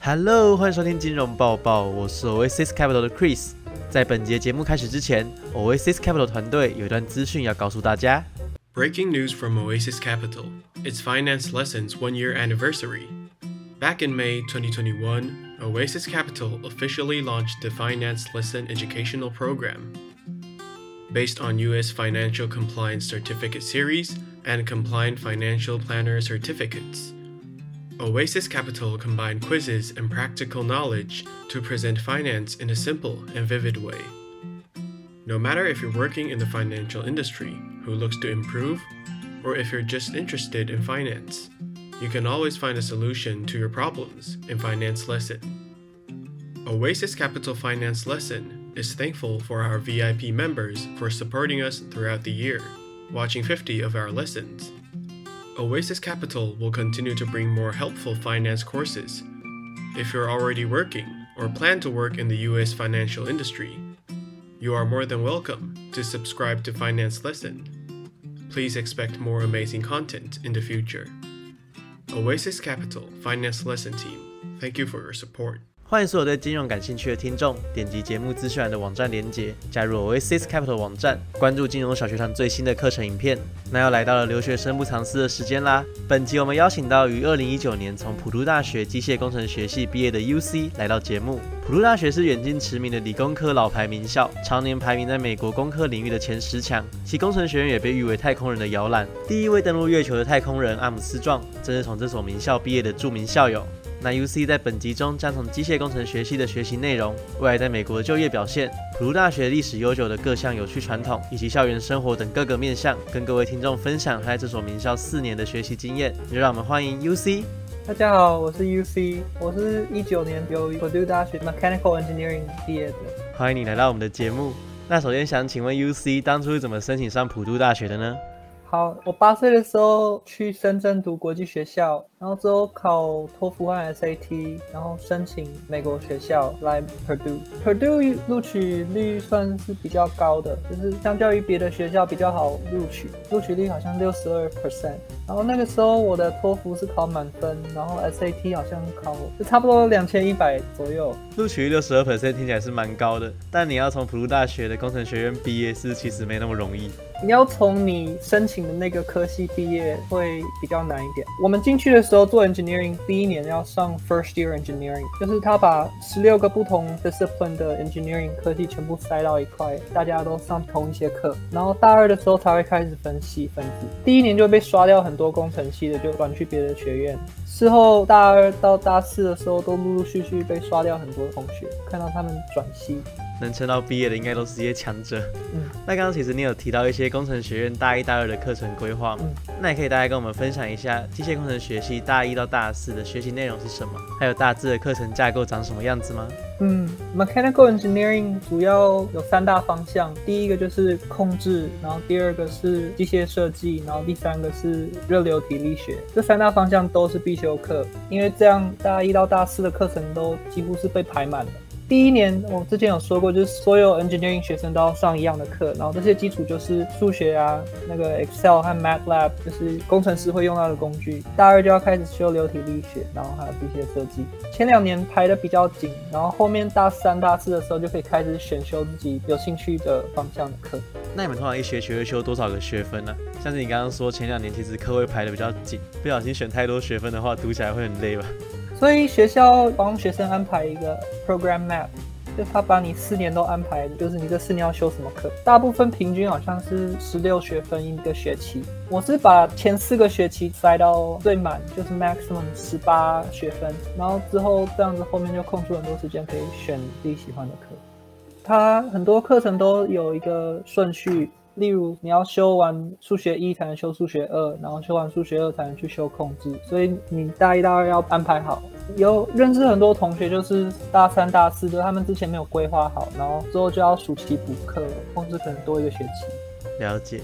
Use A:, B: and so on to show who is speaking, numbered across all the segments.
A: Hello，欢迎收听金融报报，我是 Oasis Capital 的 Chris。在本节节目开始之前，Oasis Capital 团队有一段资讯要告诉大家。
B: Breaking news from Oasis Capital. It's Finance Lessons one year anniversary. Back in May 2021, Oasis Capital officially launched the Finance Lesson educational program. Based on US Financial Compliance Certificate Series and Compliant Financial Planner Certificates, Oasis Capital combined quizzes and practical knowledge to present finance in a simple and vivid way. No matter if you're working in the financial industry who looks to improve, or if you're just interested in finance, you can always find a solution to your problems in Finance Lesson. Oasis Capital Finance Lesson is thankful for our VIP members for supporting us throughout the year, watching 50 of our lessons. Oasis Capital will continue to bring more helpful finance courses. If you're already working or plan to work in the US financial industry, you are more than welcome to subscribe to Finance Lesson. Please expect more amazing content in the future. Oasis Capital Finance Lesson Team, thank you for your support.
A: 欢迎所有对金融感兴趣的听众，点击节目资讯栏的网站连接，加入 Oasis Capital 网站，关注金融小学堂最新的课程影片。那又来到了留学生不藏私的时间啦！本集我们邀请到于二零一九年从普渡大学机械工程学系毕业的 UC 来到节目。普渡大学是远近驰名的理工科老牌名校，常年排名在美国工科领域的前十强，其工程学院也被誉为太空人的摇篮。第一位登陆月球的太空人阿姆斯壮，正是从这所名校毕业的著名校友。那 UC 在本集中将从机械工程学系的学习内容、未来在美国的就业表现、普渡大学历史悠久的各项有趣传统，以及校园生活等各个面向，跟各位听众分享他在这所名校四年的学习经验。就让我们欢迎 UC。
C: 大家好，我是 UC，我是一九年由普渡大学 Mechanical Engineering 毕业的。
A: 欢迎你来到我们的节目。那首先想请问 UC 当初是怎么申请上普渡大学的呢？
C: 好，我八岁的时候去深圳读国际学校，然后之后考托福和 SAT，然后申请美国学校来 Purdue。Purdue 录取率算是比较高的，就是相较于别的学校比较好录取，录取率好像六十二 percent。然后那个时候我的托福是考满分，然后 SAT 好像考就差不多两千一百左右。
A: 录取率六十二 percent 听起来是蛮高的，但你要从普渡大学的工程学院毕业是其实没那么容易。
C: 你要从你申请的那个科系毕业会比较难一点。我们进去的时候做 engineering，第一年要上 first year engineering，就是他把十六个不同 discipline 的 engineering 科系全部塞到一块，大家都上同一些课。然后大二的时候才会开始分系分组，第一年就被刷掉很多工程系的，就转去别的学院。之后大二到大四的时候，都陆陆续续被刷掉很多同学，看到他们转系。
A: 能撑到毕业的应该都是这些强者。
C: 嗯，
A: 那刚刚其实你有提到一些工程学院大一、大二的课程规划嘛？
C: 嗯
A: 那也可以大概跟我们分享一下机械工程学系大一到大四的学习内容是什么，还有大致的课程架构长什么样子吗？
C: 嗯，mechanical engineering 主要有三大方向，第一个就是控制，然后第二个是机械设计，然后第三个是热流体力学。这三大方向都是必修课，因为这样大一到大四的课程都几乎是被排满的。第一年我之前有说过，就是所有 engineering 学生都要上一样的课，然后这些基础就是数学啊，那个 Excel 和 MATLAB，就是工程师会用到的工具。大二就要开始修流体力学，然后还有机械设计。前两年排的比较紧，然后后面大三、大四的时候就可以开始选修自己有兴趣的方向的课。
A: 那你们通常一学期会修多少个学分呢、像是你刚刚说前两年其实课会排的比较紧，不小心选太多学分的话，读起来会很累吧？
C: 所以学校帮学生安排一个 program map，就他把你四年都安排，就是你这四年要修什么课。大部分平均好像是十六学分一个学期。我是把前四个学期塞到最满，就是 maximum 十八学分，然后之后这样子后面就空出很多时间可以选自己喜欢的课。它很多课程都有一个顺序，例如你要修完数学一才能修数学二，然后修完数学二才能去修控制，所以你大一、大二要安排好。有认识很多同学，就是大三、大四，就他们之前没有规划好，然后之后就要暑期补课，控制可能多一个学期。
A: 了解。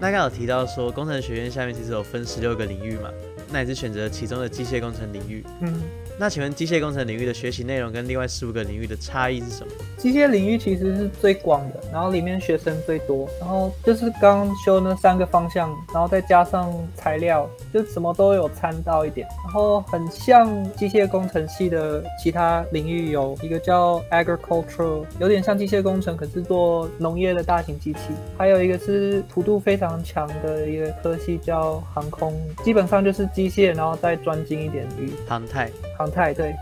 A: 那刚有提到说工程学院下面其实有分十六个领域嘛，那也是选择其中的机械工程领域。
C: 嗯，
A: 那请问机械工程领域的学习内容跟另外十五个领域的差异是什么？
C: 机械领域其实是最广的，然后里面学生最多，然后就是刚刚修那三个方向，然后再加上材料，就什么都有掺到一点，然后很像机械工程系的其他领域，有一个叫 agricultural，有点像机械工程，可是做农业的大型机器，还有一个是幅度非常强的一个科系叫航空，基本上就是机械，然后再专精一点于
A: 航太。
C: 航太，对。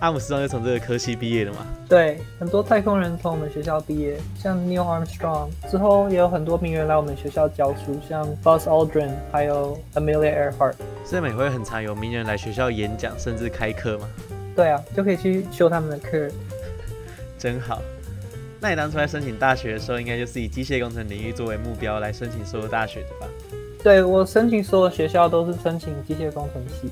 A: 阿姆斯壮就从这个科系毕业的嘛？
C: 对，很多太空人从我们学校毕业，像 Neil Armstrong 之后也有很多名人来我们学校教书，像 Buzz Aldrin，还有 Amelia Earhart。
A: 所以每回很常有名人来学校演讲，甚至开课嘛？
C: 对啊，就可以去修他们的课。
A: 真好。那你当初在申请大学的时候，应该就是以机械工程领域作为目标来申请所有大学的吧？
C: 对我申请所有学校都是申请机械工程系。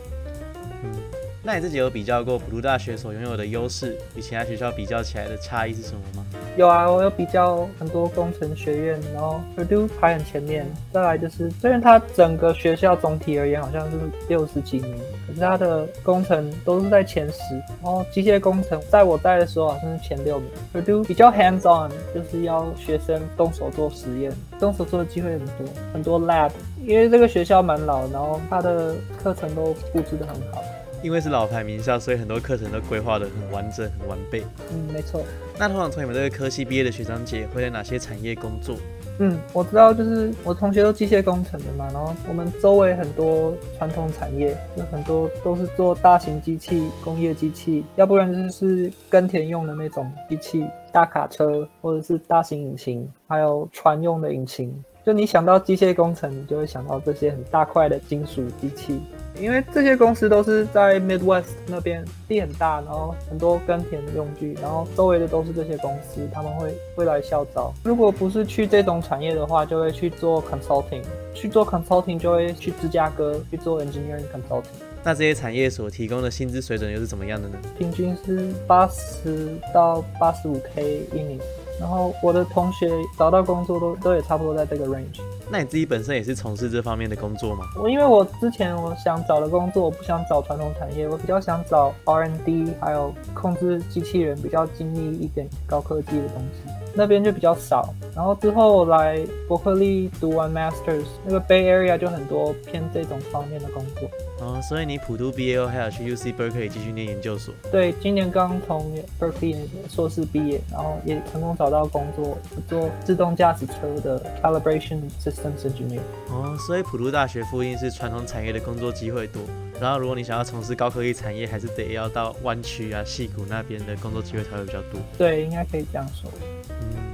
A: 那你自己有比较过普渡大学所拥有的优势与其他学校比较起来的差异是什么吗？
C: 有啊，我有比较很多工程学院，然后 Purdue 排很前面。再来就是，虽然它整个学校总体而言好像是六十几名，可是它的工程都是在前十。然后机械工程在我带的时候好像是前六名。普渡比较 hands on，就是要学生动手做实验，动手做的机会很多，很多 lab。因为这个学校蛮老，然后它的课程都布置的很好。
A: 因为是老牌名校，所以很多课程都规划的很完整、很完备。
C: 嗯，没错。
A: 那通常从你们这个科系毕业的学长姐会在哪些产业工作？
C: 嗯，我知道，就是我同学都机械工程的嘛，然后我们周围很多传统产业，有很多都是做大型机器、工业机器，要不然就是耕田用的那种机器，大卡车或者是大型引擎，还有船用的引擎。就你想到机械工程，你就会想到这些很大块的金属机器。因为这些公司都是在 Midwest 那边地很大，然后很多耕田的用具，然后周围的都是这些公司，他们会会来校招。如果不是去这种产业的话，就会去做 consulting，去做 consulting 就会去芝加哥去做 engineering consulting。
A: 那这些产业所提供的薪资水准又是怎么样的呢？
C: 平均是八十到八十五 K 一年，然后我的同学找到工作都都也差不多在这个 range。
A: 那你自己本身也是从事这方面的工作吗？
C: 我因为我之前我想找的工作，我不想找传统产业，我比较想找 R N D，还有控制机器人比较精密一点、高科技的东西。那边就比较少，然后之后来伯克利读完 Masters，那个 Bay Area 就很多偏这种方面的工作。
A: 哦，所以你普渡毕业后还要去 UC Berkeley 继续念研究所？
C: 对，今年刚从 Berkeley 硕士毕业，然后也成功找到工作，做自动驾驶车的 Calibration Systems Engineer。
A: 哦，所以普渡大学附近是传统产业的工作机会多，然后如果你想要从事高科技产业，还是得要到湾区啊、戏谷那边的工作机会才会比较多。
C: 对，应该可以这样说。
A: 嗯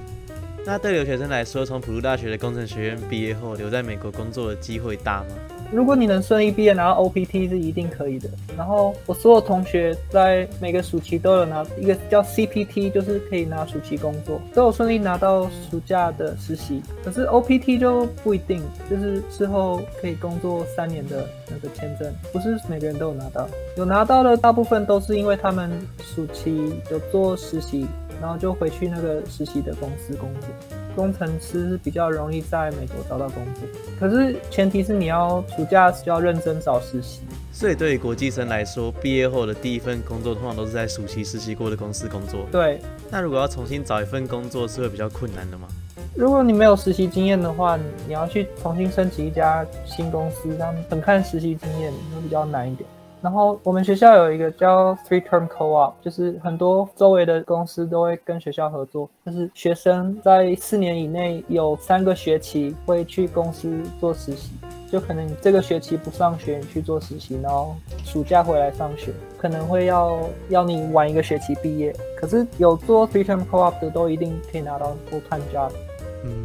A: 那对留学生来说，从普渡大学的工程学院毕业后，留在美国工作的机会大吗？
C: 如果你能顺利毕业拿到 OPT 是一定可以的。然后我所有同学在每个暑期都有拿一个叫 CPT，就是可以拿暑期工作，都有顺利拿到暑假的实习。可是 OPT 就不一定，就是之后可以工作三年的那个签证，不是每个人都有拿到。有拿到的大部分都是因为他们暑期有做实习。然后就回去那个实习的公司工作。工程师是比较容易在美国找到工作，可是前提是你要暑假就要认真找实习。
A: 所以对于国际生来说，毕业后的第一份工作通常都是在暑期实习过的公司工作。
C: 对。
A: 那如果要重新找一份工作，是会比较困难的吗？
C: 如果你没有实习经验的话，你要去重新申请一家新公司，他们很看实习经验，会比较难一点。然后我们学校有一个叫 Three Term Co-op，就是很多周围的公司都会跟学校合作，就是学生在四年以内有三个学期会去公司做实习，就可能这个学期不上学，你去做实习，然后暑假回来上学，可能会要要你晚一个学期毕业。可是有做 Three Term Co-op 的都一定可以拿到 full time job。
A: 嗯，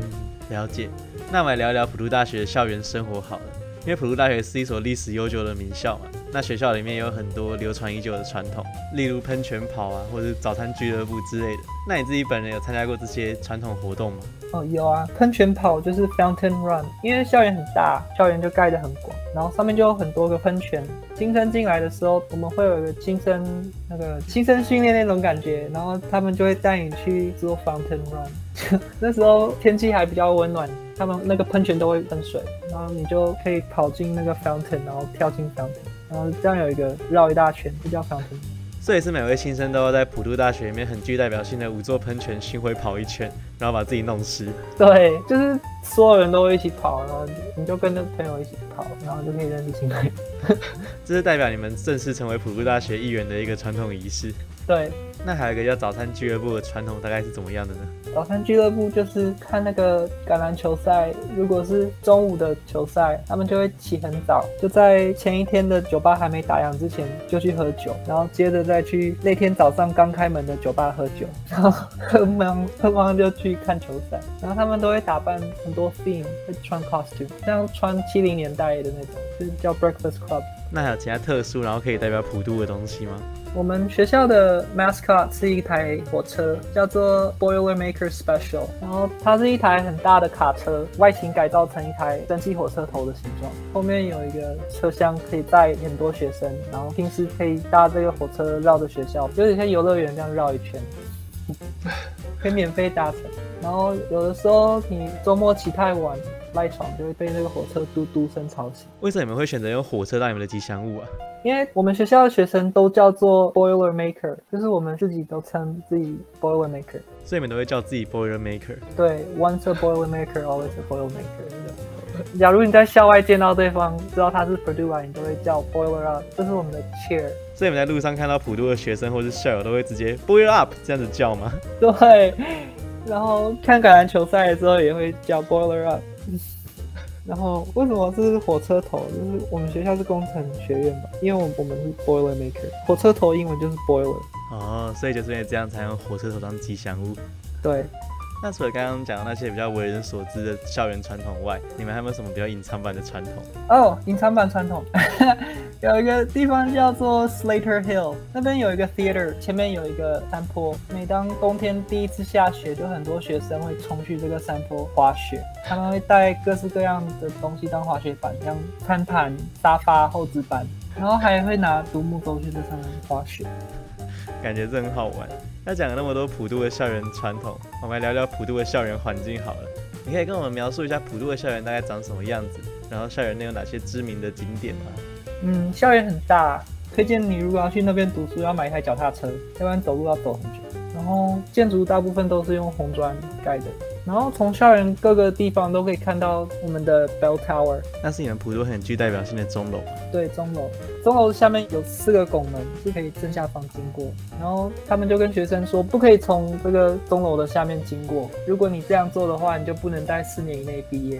A: 了解。那我们来聊一聊普渡大学校园生活好了，因为普渡大学是一所历史悠久的名校嘛。那学校里面有很多流传已久的传统，例如喷泉跑啊，或者早餐俱乐部之类的。那你自己本人有参加过这些传统活动吗？
C: 哦，有啊，喷泉跑就是 Fountain Run，因为校园很大，校园就盖得很广，然后上面就有很多个喷泉。新生进来的时候，我们会有一个新生那个新生训练那种感觉，然后他们就会带你去做 Fountain Run。那时候天气还比较温暖，他们那个喷泉都会喷水，然后你就可以跑进那个 Fountain，然后跳进 Fountain，然后这样有一个绕一大圈，就叫 Fountain。
A: 这也是每位新生都要在普渡大学里面很具代表性的五座喷泉巡回跑一圈，然后把自己弄湿。
C: 对，就是所有人都会一起跑，然后你就跟着朋友一起跑，然后就可以认识新朋友。
A: 这是代表你们正式成为普渡大学一员的一个传统仪式。
C: 对，
A: 那还有一个叫早餐俱乐部的传统，大概是怎么样的呢？
C: 早餐俱乐部就是看那个橄榄球赛，如果是中午的球赛，他们就会起很早，就在前一天的酒吧还没打烊之前就去喝酒，然后接着再去那天早上刚开门的酒吧喝酒，然后喝完喝完就去看球赛。然后他们都会打扮很多 theme，会穿 costume，像穿七零年代的那种，就是叫 breakfast club。
A: 那还有其他特殊，然后可以代表普渡的东西吗？
C: 我们学校的 mascot 是一台火车，叫做 Boilermaker Special。然后它是一台很大的卡车，外形改造成一台蒸汽火车头的形状。后面有一个车厢可以载很多学生，然后平时可以搭这个火车绕着学校，有点像游乐园这样绕一圈，可以免费搭乘。然后有的时候你周末起太晚。赖床就会被那个火车嘟嘟声吵醒。
A: 为什么你们会选择用火车当你们的吉祥物啊？
C: 因为我们学校的学生都叫做 Boiler Maker，就是我们自己都称自己 Boiler Maker，
A: 所以你们都会叫自己 Boiler Maker。
C: 对，Once a Boiler Maker，always a Boiler Maker。假如你在校外见到对方，知道他是 Purdue，你都会叫 Boiler Up，这是我们的 cheer。
A: 所以你们在路上看到普渡的学生或是校友，都会直接 Boiler Up 这样子叫吗？
C: 对。然后看橄榄球赛的时候也会叫 Boiler Up。然后为什么是火车头？就是我们学校是工程学院吧，因为我我们是 boiler maker，火车头英文就是 boiler。
A: 哦，所以就是因为这样才用火车头当吉祥物。
C: 对。
A: 那除了刚刚讲的那些比较为人所知的校园传统外，你们还有没有什么比较隐藏版的传统？
C: 哦，隐藏版传统，有一个地方叫做 Slater Hill，那边有一个 theater，前面有一个山坡。每当冬天第一次下雪，就很多学生会冲去这个山坡滑雪。他们会带各式各样的东西当滑雪板，像餐盘、沙发、厚纸板，然后还会拿独木舟去这上面滑雪。
A: 感觉这很好玩。那讲了那么多普渡的校园传统，我们来聊聊普渡的校园环境好了。你可以跟我们描述一下普渡的校园大概长什么样子，然后校园内有哪些知名的景点吗？
C: 嗯，校园很大，推荐你如果要去那边读书，要买一台脚踏车，要不然走路要走很久。然后建筑大部分都是用红砖盖的。然后从校园各个地方都可以看到我们的 Bell Tower，
A: 那是你们普渡很具代表性的钟楼。
C: 对，钟楼，钟楼下面有四个拱门，是可以正下方经过。然后他们就跟学生说，不可以从这个钟楼的下面经过。如果你这样做的话，你就不能在四年以内毕业。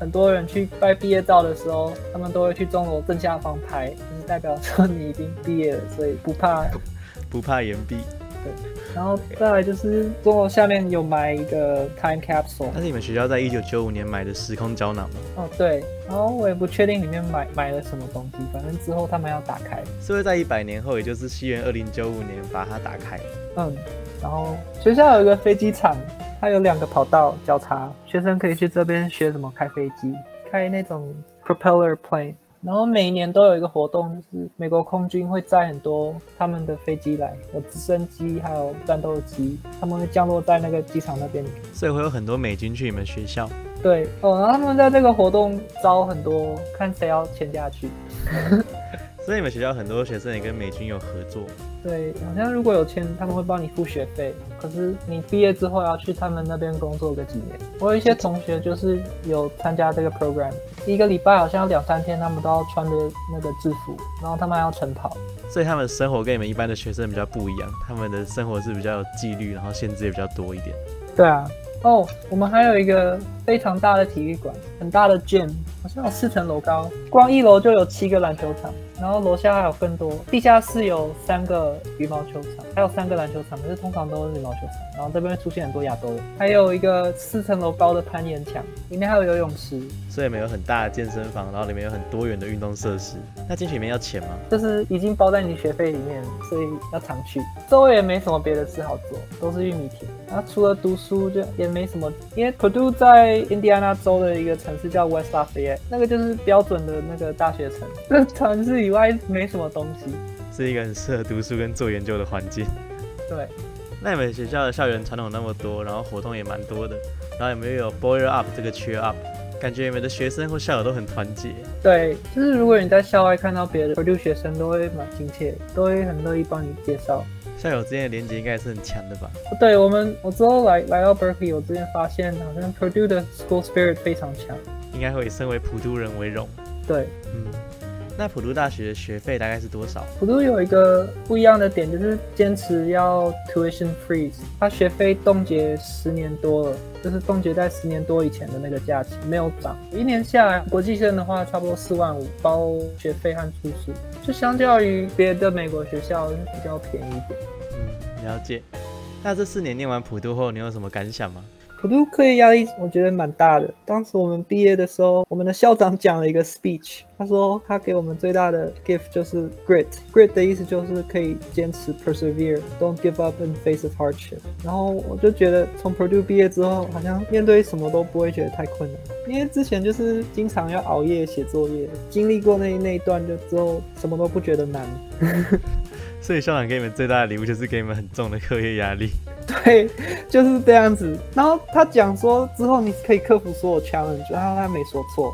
C: 很多人去拍毕业照的时候，他们都会去钟楼正下方拍，就是代表说你已经毕业了，所以不怕
A: 不怕延毕。
C: 对，然后再来就是钟楼下面有埋一个 time capsule，
A: 那是你们学校在一九九五年买的时空胶囊吗？
C: 哦，对，然后我也不确定里面买买了什么东西，反正之后他们要打开，
A: 是会在一百年后，也就是西元二零九五年把它打开。
C: 嗯，然后学校有一个飞机场，它有两个跑道交叉，学生可以去这边学什么开飞机，开那种 propeller plane。然后每一年都有一个活动，就是美国空军会载很多他们的飞机来，有直升机，还有战斗机，他们会降落在那个机场那边。
A: 所以会有很多美军去你们学校。
C: 对哦，然后他们在这个活动招很多，看谁要签下去。
A: 所以你们学校很多学生也跟美军有合作。
C: 对，好像如果有签，他们会帮你付学费。可是你毕业之后要去他们那边工作个几年。我有一些同学就是有参加这个 program，一个礼拜好像两三天，他们都要穿着那个制服，然后他们还要晨跑。
A: 所以他们的生活跟你们一般的学生比较不一样，他们的生活是比较有纪律，然后限制也比较多一点。
C: 对啊。哦，我们还有一个非常大的体育馆，很大的 gym，好像有四层楼高，光一楼就有七个篮球场，然后楼下还有更多，地下室有三个羽毛球场，还有三个篮球场，可是通常都是羽毛球场。然后这边会出现很多亚洲人，还有一个四层楼高的攀岩墙，里面还有游泳池，
A: 所以里面有很大的健身房，然后里面有很多元的运动设施。那进去里面要钱吗？
C: 就是已经包在你学费里面，所以要常去。周围也没什么别的事好做，都是玉米田。然后除了读书就也没什么，因为 Purdue 在印第安纳州的一个城市叫 West Lafayette，那个就是标准的那个大学城。这城市以外没什么东西，
A: 是一个很适合读书跟做研究的环境。
C: 对。
A: 那你们学校的校园传统那么多，然后活动也蛮多的，然后有没有有 boiler up 这个 cheer up？感觉你们的学生或校友都很团结。
C: 对，就是如果你在校外看到别的 Purdue 学生，都会蛮亲切，都会很乐意帮你介绍。
A: 校友之间的连接应该也是很强的吧？
C: 对我们，我之后来来到 Berkeley，我之前发现好像 Purdue 的 school spirit 非常强，
A: 应该会以身为普渡人为荣。
C: 对，
A: 嗯。那普渡大学的学费大概是多少？
C: 普渡有一个不一样的点，就是坚持要 tuition freeze，它学费冻结十年多了，就是冻结在十年多以前的那个价钱，没有涨。一年下来，国际生的话差不多四万五，包学费和住宿，就相较于别的美国学校比较便宜一点。
A: 嗯，了解。那这四年念完普渡后，你有什么感想吗？
C: 普渡课业压力我觉得蛮大的。当时我们毕业的时候，我们的校长讲了一个 speech，他说他给我们最大的 gift 就是 grit。grit 的意思就是可以坚持 persevere，don't give up in face of hardship。然后我就觉得从普渡毕业之后，好像面对什么都不会觉得太困难，因为之前就是经常要熬夜写作业，经历过那那一段就之后什么都不觉得难。
A: 所以校长给你们最大的礼物就是给你们很重的课业压力。
C: 对，就是这样子。然后他讲说，之后你可以克服所有 challenge，然后他没说错。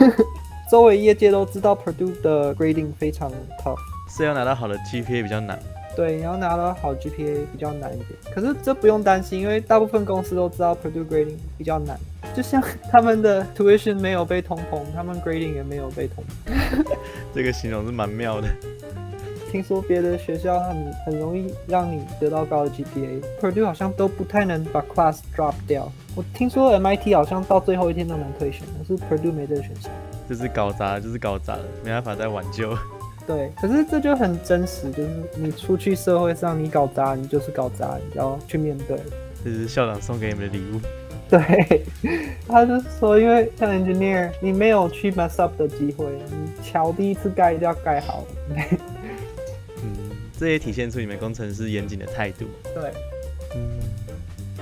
C: 周围业界都知道 Purdue 的 grading 非常 tough，
A: 是要拿到好的 GPA 比较难。
C: 对，你要拿到好 GPA 比较难一点。可是这不用担心，因为大部分公司都知道 Purdue grading 比较难。就像他们的 tuition 没有被通膨，他们 grading 也没有被通膨。
A: 这个形容是蛮妙的。
C: 听说别的学校很很容易让你得到高的 GPA，Purdue 好像都不太能把 class drop 掉。我听说 MIT 好像到最后一天都能退选，可是 Purdue 没这个选项。
A: 就是搞砸，就是搞砸了，没办法再挽救。
C: 对，可是这就很真实，就是你出去社会上，你搞砸，你就是搞砸，你要去面对。
A: 这是校长送给你们的礼物。
C: 对，他就说，因为像 engineer，你没有去 mess up 的机会，你桥第一次盖就要盖好。
A: 这也体现出你们工程师严谨的态度。
C: 对，
A: 嗯，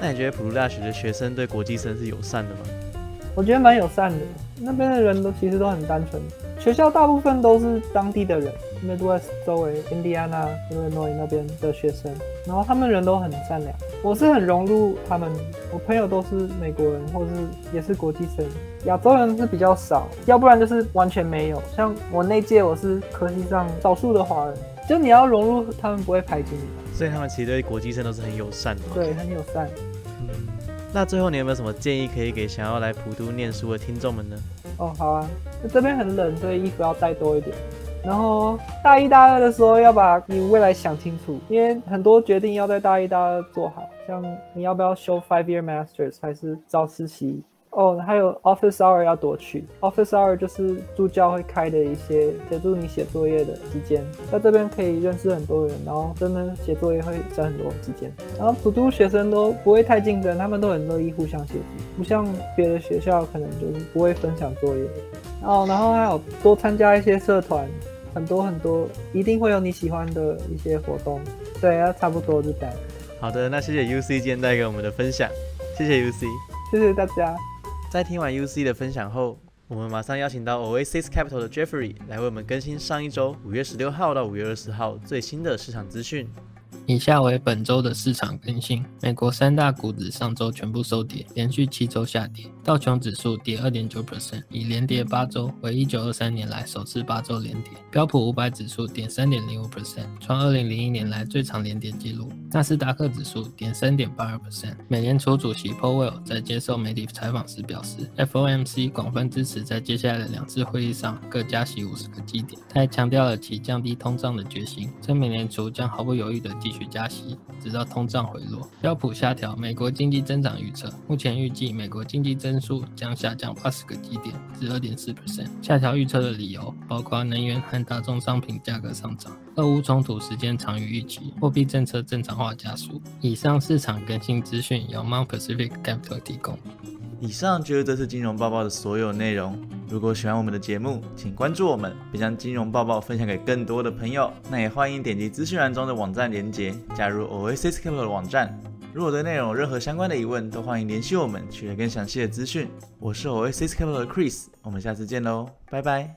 A: 那你觉得普鲁大学的学生对国际生是友善的吗？
C: 我觉得蛮友善的，那边的人都其实都很单纯。学校大部分都是当地的人，Midwest 周围，Indiana、Illinois 那边的学生，然后他们人都很善良。我是很融入他们，我朋友都是美国人，或是也是国际生，亚洲人是比较少，要不然就是完全没有。像我那届，我是科系上少数的华人。就你要融入，他们不会排挤你，
A: 所以他们其实对国际生都是很友善的。
C: 对，很友善。
A: 嗯，那最后你有没有什么建议可以给想要来普渡念书的听众们呢？
C: 哦，好啊，这边很冷，所以衣服要带多一点。然后大一、大二的时候要把你未来想清楚，因为很多决定要在大一、大二做好，像你要不要修 five year masters，还是找实习。哦，还有 office hour 要多去。office hour 就是助教会开的一些协助你写作业的时间，在这边可以认识很多人，然后真的写作业会省很多时间。然后普通学生都不会太竞争，他们都很乐意互相协助，不像别的学校可能就是不会分享作业。哦，然后还有多参加一些社团，很多很多，一定会有你喜欢的一些活动。对啊，差不多就这样。
A: 好的，那谢谢 UC 今天带给我们的分享，谢谢 UC，
C: 谢谢大家。
A: 在听完 UC 的分享后，我们马上邀请到 Oasis Capital 的 Jeffrey 来为我们更新上一周五月十六号到五月二十号最新的市场资讯。
D: 以下为本周的市场更新：美国三大股指上周全部收跌，连续七周下跌。道琼指数跌二点九 percent，已连跌八周，为一九二三年来首次八周连跌。标普五百指数跌三点零五 percent，创二零零一年来最长连跌纪录。纳斯达克指数跌三点八二 percent。美联储主席 Powell 在接受媒体采访时表示，FOMC 广泛支持在接下来的两次会议上各加息五十个基点。他还强调了其降低通胀的决心，称美联储将毫不犹豫地继续加息，直到通胀回落。标普下调美国经济增长预测，目前预计美国经济增速将下降八十个基点至二点四 percent。下调预测的理由包括能源和大宗商品价格上涨。俄乌冲突时间长于预期，货币政策正常化加速。以上市场更新资讯由 Mount Pacific Capital 提供。
E: 以上就是这次金融报告的所有内容。如果喜欢我们的节目，请关注我们，并将金融报报分享给更多的朋友。那也欢迎点击资讯栏中的网站连接，加入 Oasis Capital 的网站。如果对内容有任何相关的疑问，都欢迎联系我们，取得更详细的资讯。我是 Oasis Capital 的 Chris，我们下次见喽，拜拜。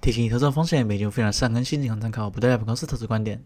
E: 提醒你：投资风险，每节目非常善更新，仅供参考，不代表本公司投资观点。